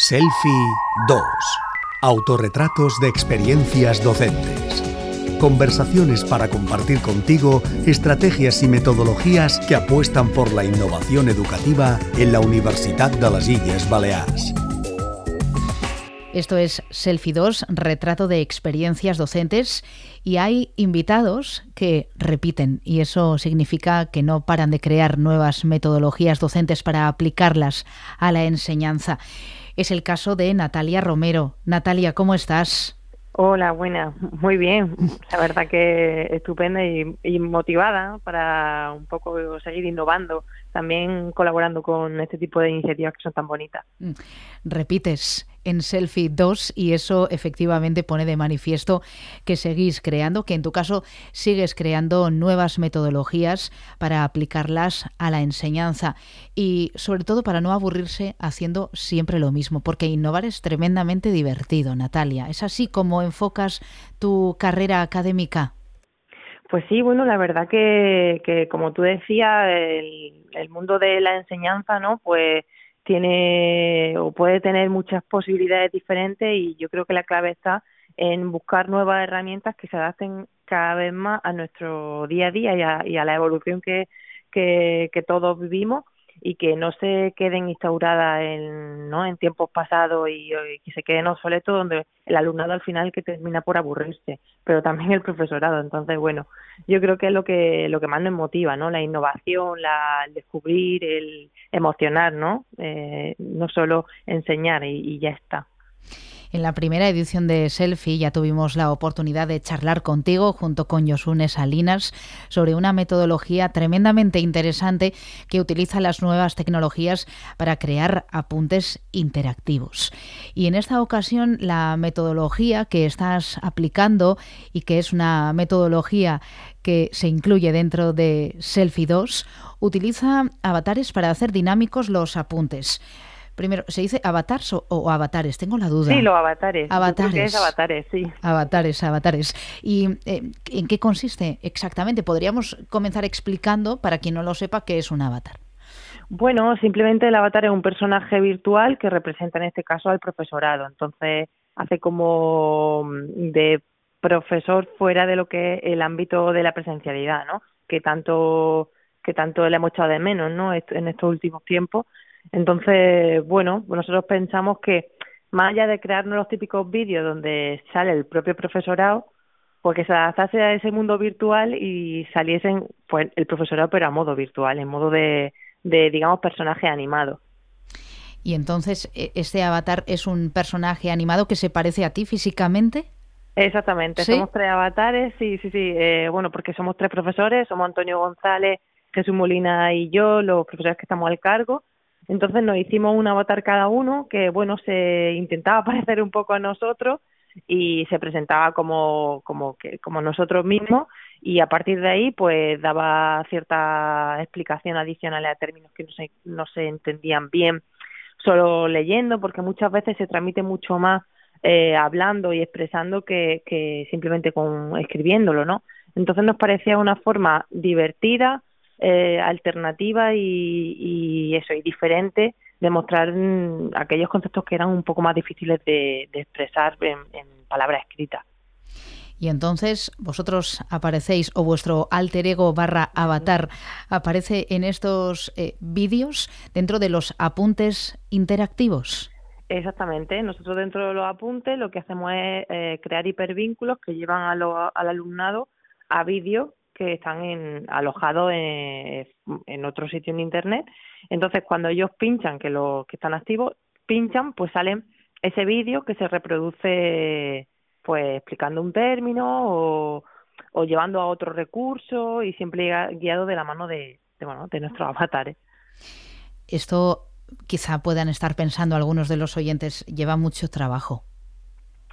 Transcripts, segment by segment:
Selfie 2. Autorretratos de experiencias docentes. Conversaciones para compartir contigo estrategias y metodologías que apuestan por la innovación educativa en la Universidad de las Illes Baleares. Esto es Selfie 2, retrato de experiencias docentes y hay invitados que repiten y eso significa que no paran de crear nuevas metodologías docentes para aplicarlas a la enseñanza. Es el caso de Natalia Romero. Natalia, ¿cómo estás? Hola, buena, muy bien. La verdad que estupenda y, motivada para un poco seguir innovando, también colaborando con este tipo de iniciativas que son tan bonitas. Mm. Repites, en Selfie 2 y eso efectivamente pone de manifiesto que seguís creando, que en tu caso sigues creando nuevas metodologías para aplicarlas a la enseñanza y sobre todo para no aburrirse haciendo siempre lo mismo, porque innovar es tremendamente divertido, Natalia. ¿Es así como enfocas tu carrera académica? Pues sí, bueno, la verdad que, que como tú decías, el, el mundo de la enseñanza, ¿no? Pues tiene o puede tener muchas posibilidades diferentes y yo creo que la clave está en buscar nuevas herramientas que se adapten cada vez más a nuestro día a día y a, y a la evolución que, que, que todos vivimos y que no se queden instauradas en, ¿no? en tiempos pasados y, que se queden obsoletos donde el alumnado al final que termina por aburrirse, pero también el profesorado. Entonces, bueno, yo creo que es lo que, lo que más nos motiva, ¿no? La innovación, la, el descubrir, el emocionar, ¿no? Eh, no solo enseñar y ya está. En la primera edición de Selfie ya tuvimos la oportunidad de charlar contigo junto con Yosune Salinas sobre una metodología tremendamente interesante que utiliza las nuevas tecnologías para crear apuntes interactivos. Y en esta ocasión la metodología que estás aplicando y que es una metodología que se incluye dentro de Selfie 2 utiliza avatares para hacer dinámicos los apuntes. Primero, ¿se dice avatars o, avatares? Tengo la duda. Sí, los avatares. Avatares. es avatares, sí. Avatares, avatares. ¿Y eh, en qué consiste exactamente? Podríamos comenzar explicando, para quien no lo sepa, qué es un avatar. Bueno, simplemente el avatar es un personaje virtual que representa en este caso al profesorado. Entonces, hace como mm, de profesor fuera de lo que es el ámbito de la presencialidad, ¿no? Que tanto que tanto le hemos echado de menos, ¿no? En estos últimos tiempos entonces, bueno, nosotros pensamos que más allá de crearnos los típicos vídeos donde sale el propio profesorado, pues que se adaptase a ese mundo virtual y saliesen pues el profesorado pero a modo virtual, en modo de, de digamos personaje animado. Y entonces, ¿e-, ¿este avatar es un personaje animado que se parece a ti físicamente? Exactamente, somos tres avatares, sí, sí, sí. Eh, bueno, porque somos tres profesores, somos Antonio González, Jesús Molina y yo, los profesores que estamos al cargo. Entonces nos hicimos un avatar cada uno que, bueno, se intentaba parecer un poco a nosotros y se presentaba como, como, que, como nosotros mismos y a partir de ahí pues daba cierta explicación adicional a términos que no se, no se entendían bien solo leyendo porque muchas veces se transmite mucho más eh, hablando y expresando que, que simplemente con escribiéndolo, ¿no? Entonces nos parecía una forma divertida, eh, alternativa y, eso, y diferente de mostrar mm, aquellos conceptos que eran un poco más difíciles de, expresar en, palabras escritas. Y entonces vosotros aparecéis o vuestro alter ego barra avatar aparece en estos eh, vídeos dentro de los apuntes interactivos. Exactamente, nosotros dentro de los apuntes lo que hacemos es eh, crear hipervínculos que llevan al alumnado a vídeos que están en, alojados en, en otro sitio en internet. Entonces, cuando ellos pinchan, que los que están activos pinchan, pues sale ese vídeo que se reproduce, pues explicando un término o, o llevando a otro recurso y siempre guiado de la mano de, de, bueno, de nuestros avatares. Esto quizá puedan estar pensando algunos de los oyentes, lleva mucho trabajo.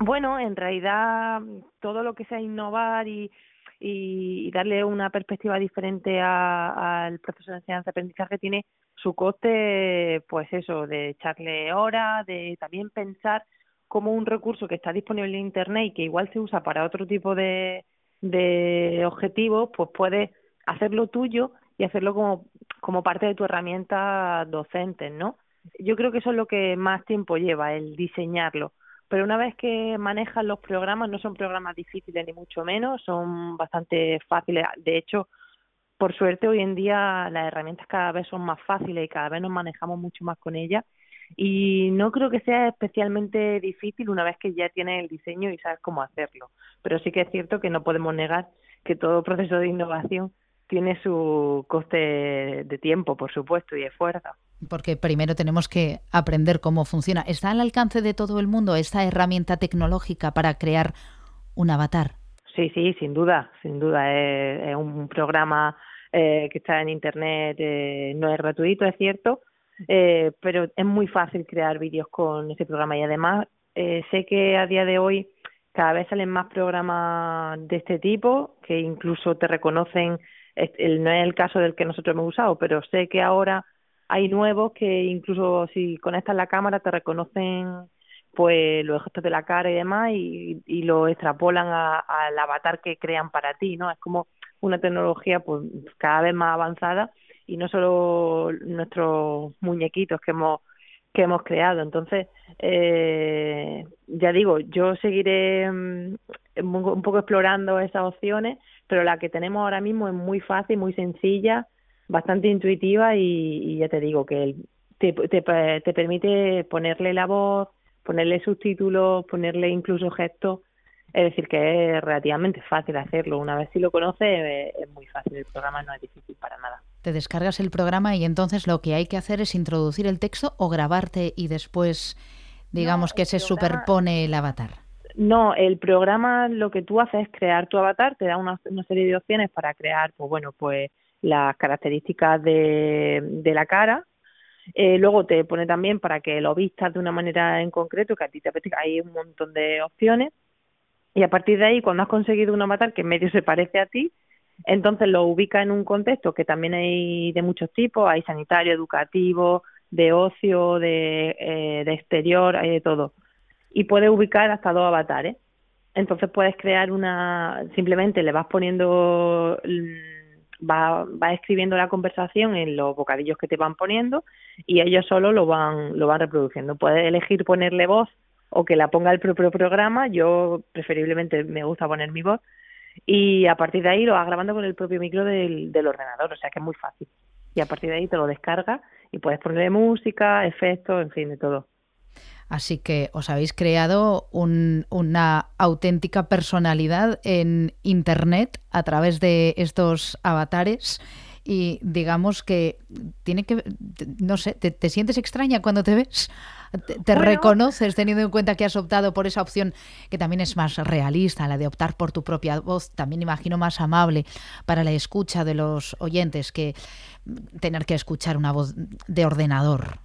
Bueno, en realidad todo lo que sea innovar y, y, darle una perspectiva diferente al proceso de enseñanza-aprendizaje tiene su coste, pues eso, de echarle horas, de también pensar cómo un recurso que está disponible en Internet y que igual se usa para otro tipo de, de objetivos, pues puedes hacerlo tuyo y hacerlo como, como parte de tu herramienta docente, ¿no? yo creo que eso es lo que más tiempo lleva, el diseñarlo. Pero una vez que manejas los programas, no son programas difíciles ni mucho menos, son bastante fáciles. De hecho, por suerte hoy en día las herramientas cada vez son más fáciles y cada vez nos manejamos mucho más con ellas. Y no creo que sea especialmente difícil una vez que ya tienes el diseño y sabes cómo hacerlo. Pero sí que es cierto que no podemos negar que todo proceso de innovación tiene su coste de tiempo, por supuesto, y esfuerzo. Porque primero tenemos que aprender cómo funciona. ¿Está al alcance de todo el mundo esta herramienta tecnológica para crear un avatar? Sí, sí, sin duda, sin duda. Es, un programa eh, que está en Internet, eh, no es gratuito, es cierto, eh, pero es muy fácil crear vídeos con ese programa y además sé que a día de hoy cada vez salen más programas de este tipo que incluso te reconocen no es el caso del que nosotros hemos usado, pero sé que ahora hay nuevos que incluso si conectas la cámara te reconocen pues los gestos de la cara y demás y, lo extrapolan al avatar que crean para ti, ¿no? Es como una tecnología pues cada vez más avanzada y no solo nuestros muñequitos que hemos que hemos creado. Entonces, eh, ya digo, yo seguiré mm, un poco explorando esas opciones, pero la que tenemos ahora mismo es muy fácil, muy sencilla, bastante intuitiva y, ya te digo que te, te, te, permite ponerle la voz, ponerle subtítulos, ponerle incluso gestos. Es decir, que es relativamente fácil hacerlo. Una vez si lo conoces, es muy fácil. El programa no es difícil para nada. Te descargas el programa y entonces lo que hay que hacer es introducir el texto o grabarte y después, digamos, que se superpone el avatar. No, el programa lo que tú haces es crear tu avatar, te da una, serie de opciones para crear, pues bueno, pues las características de, de la cara. Eh, luego te pone también para que lo vistas de una manera en concreto, que a ti te apetezca. Hay un montón de opciones. Y a partir de ahí, cuando has conseguido un avatar que en medio se parece a ti, entonces lo ubica en un contexto que también hay de muchos tipos. Hay sanitario, educativo, de ocio, de, eh, de exterior, hay de todo y puedes ubicar hasta dos avatares. Entonces puedes crear una, simplemente le vas poniendo, va, va escribiendo la conversación en los bocadillos que te van poniendo y ellos solo lo van, lo van reproduciendo. Puedes elegir ponerle voz o que la ponga el propio programa. Yo preferiblemente me gusta poner mi voz y a partir de ahí lo vas grabando con el propio micro del, del ordenador, o sea que es muy fácil. Y a partir de ahí te lo descarga y puedes ponerle música, efectos, en fin, de todo. Así que os habéis creado una auténtica personalidad en Internet a través de estos avatares y digamos que tiene que, no sé, te, sientes extraña cuando te ves, te, reconoces teniendo en cuenta que has optado por esa opción que también es más realista, la de optar por tu propia voz, también imagino más amable para la escucha de los oyentes que tener que escuchar una voz de ordenador.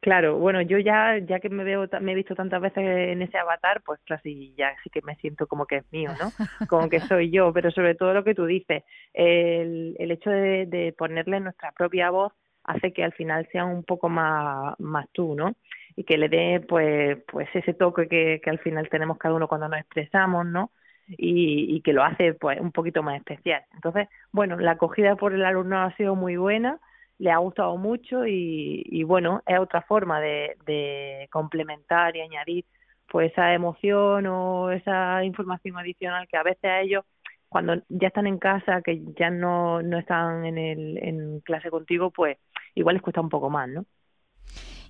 Claro, bueno, yo ya ya que me veo me he visto tantas veces en ese avatar, pues casi ya sí que me siento como que es mío, ¿no? Como que soy yo, pero sobre todo lo que tú dices, el, el hecho de, ponerle nuestra propia voz hace que al final sea un poco más más tú, ¿no? Y que le dé pues pues ese toque que, que al final tenemos cada uno cuando nos expresamos, ¿no? Y, y que lo hace pues un poquito más especial. Entonces, bueno, la acogida por el alumno ha sido muy buena le ha gustado mucho y, bueno, es otra forma de, complementar y añadir pues esa emoción o esa información adicional que a veces a ellos cuando ya están en casa, que ya no, no están en, el, en clase contigo, pues igual les cuesta un poco más, ¿no?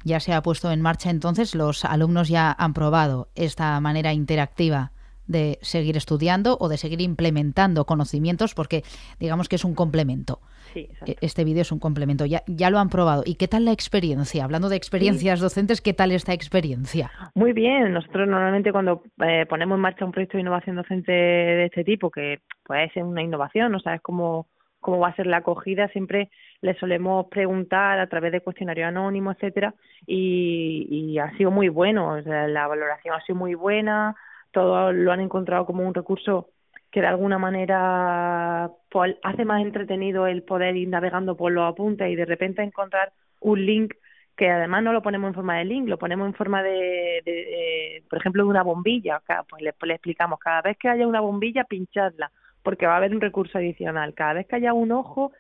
Ya se ha puesto en marcha entonces, los alumnos ya han probado esta manera interactiva de seguir estudiando o de seguir implementando conocimientos porque digamos que es un complemento. E, este vídeo es un complemento. Ya, ya lo han probado. ¿Y qué tal la experiencia? Hablando de experiencias docentes, ¿qué tal esta experiencia? Muy bien. Nosotros normalmente cuando eh, ponemos en marcha un proyecto de innovación docente de este tipo, que puede ser una innovación, no sabes cómo, cómo va a ser la acogida, siempre le solemos preguntar a través de cuestionario anónimo, etcétera, y, y ha sido muy bueno. la valoración ha sido muy buena todos lo han encontrado como un recurso que de alguna manera pues, hace más entretenido el poder ir navegando por los apuntes y de repente encontrar un link que además no lo ponemos en forma de link, lo ponemos en forma de, por ejemplo, de una bombilla. Pues le, explicamos, cada vez que haya una bombilla, pinchadla, porque va a haber un recurso adicional. Cada vez que haya un ojo,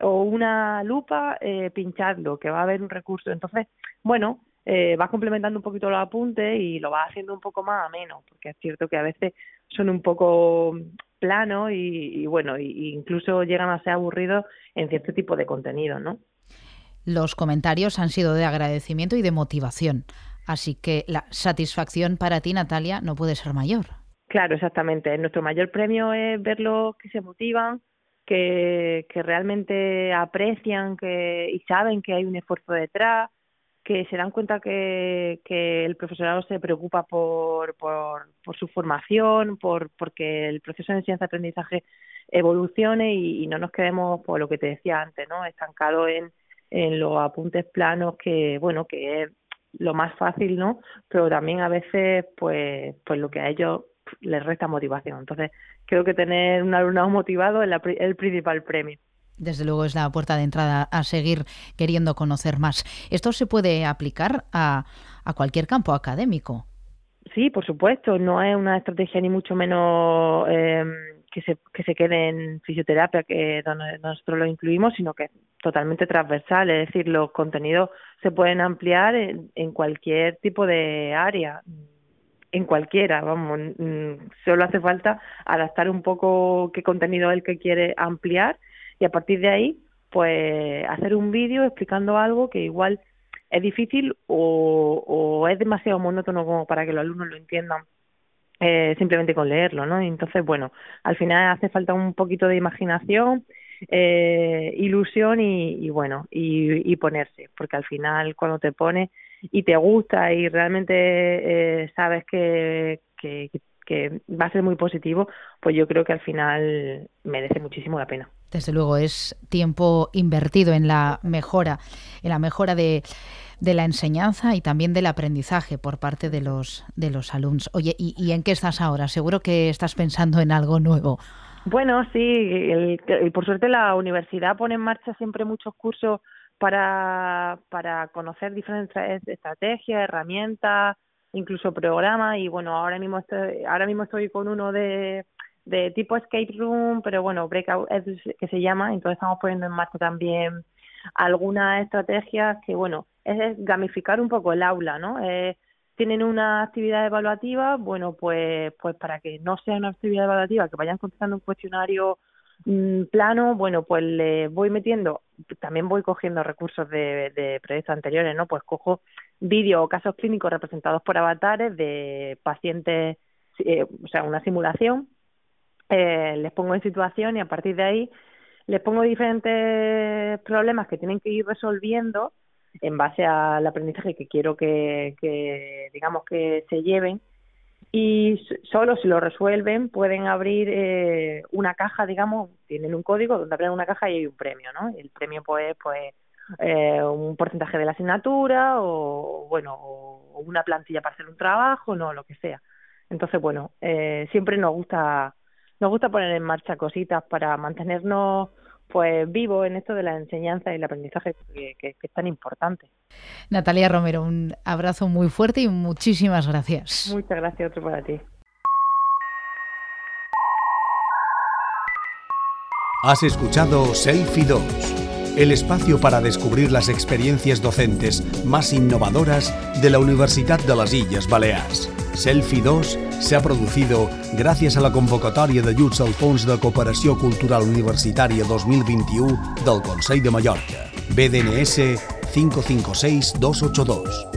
o una lupa, eh, pinchadlo, que va a haber un recurso. Entonces, bueno, eh, vas complementando un poquito los apuntes y lo vas haciendo un poco más ameno, porque es cierto que a veces son un poco planos y, bueno, y, incluso llegan a ser aburridos en cierto tipo de contenido, ¿no? Los comentarios han sido de agradecimiento y de motivación, así que la satisfacción para ti, Natalia, no puede ser mayor. Claro, exactamente. Nuestro mayor premio es verlos que se motivan, que, que realmente aprecian que, y saben que hay un esfuerzo detrás, que se dan cuenta que, que el profesorado se preocupa por, por, su formación, por porque el proceso de enseñanza-aprendizaje evolucione y, no nos quedemos, por lo que te decía antes, ¿no? estancados en, en los apuntes planos que, bueno, que es lo más fácil, ¿no? Pero también a veces, pues, pues lo que a ellos les resta motivación. Entonces, creo que tener un alumnado motivado es el principal premio. Desde luego es la puerta de entrada a seguir queriendo conocer más. ¿Esto se puede aplicar a, a cualquier campo académico? Sí, por supuesto. No es una estrategia ni mucho menos eh, que, se, que se quede en fisioterapia, que donde nosotros lo incluimos, sino que es totalmente transversal. Es decir, los contenidos se pueden ampliar en, en cualquier tipo de área en cualquiera, vamos, solo hace falta adaptar un poco qué contenido es el que quiere ampliar y a partir de ahí, pues hacer un vídeo explicando algo que igual es difícil o, o es demasiado monótono como para que los alumnos lo entiendan eh, simplemente con leerlo, ¿no? Entonces, bueno, al final hace falta un poquito de imaginación, eh, ilusión y, bueno, y, y, ponerse, porque al final cuando te pones y te gusta y realmente eh, sabes que, que va a ser muy positivo, pues yo creo que al final merece muchísimo la pena. Desde luego es tiempo invertido en la mejora, en la mejora de, de la enseñanza y también del aprendizaje por parte de los de los alumnos. Oye, ¿y, ¿y, en qué estás ahora? Seguro que estás pensando en algo nuevo. Bueno, sí, el, por suerte la universidad pone en marcha siempre muchos cursos para, para conocer diferentes estrategias, herramientas, incluso programas y bueno, ahora mismo estoy, ahora mismo estoy con uno de, de tipo escape room, pero bueno, breakout es que se llama, entonces estamos poniendo en marcha también algunas estrategias que bueno, es, gamificar un poco el aula, ¿no? Eh, tienen una actividad evaluativa, bueno, pues pues para que no sea una actividad evaluativa, que vayan contestando un cuestionario Mm, plano, bueno, pues le voy metiendo, también voy cogiendo recursos de, de proyectos anteriores, ¿no? Pues cojo vídeos o casos clínicos representados por avatares de pacientes, eh, o sea, una simulación, eh, les pongo en situación y a partir de ahí les pongo diferentes problemas que tienen que ir resolviendo en base al aprendizaje que quiero que, digamos que se lleven y solo si lo resuelven pueden abrir eh, una caja, digamos, tienen un código donde abren una caja y hay un premio, ¿no? El premio pues, pues eh, un porcentaje de la asignatura o, bueno, o una plantilla para hacer un trabajo, no, lo que sea. Entonces, bueno, eh, siempre nos gusta, nos gusta poner en marcha cositas para mantenernos pues vivo en esto de la enseñanza y el aprendizaje que, que, es tan importante. Natalia Romero, un abrazo muy fuerte y muchísimas gracias. Muchas gracias, otro para ti. Has escuchado Selfie 2, el espacio para descubrir las experiencias docentes más innovadoras de la Universidad de las Islas Baleares. Selfie 2 s'ha producido gràcies a la convocatòria d'ajuts al Fons de Cooperació Cultural Universitària 2021 del Consell de Mallorca. BDNS 556282.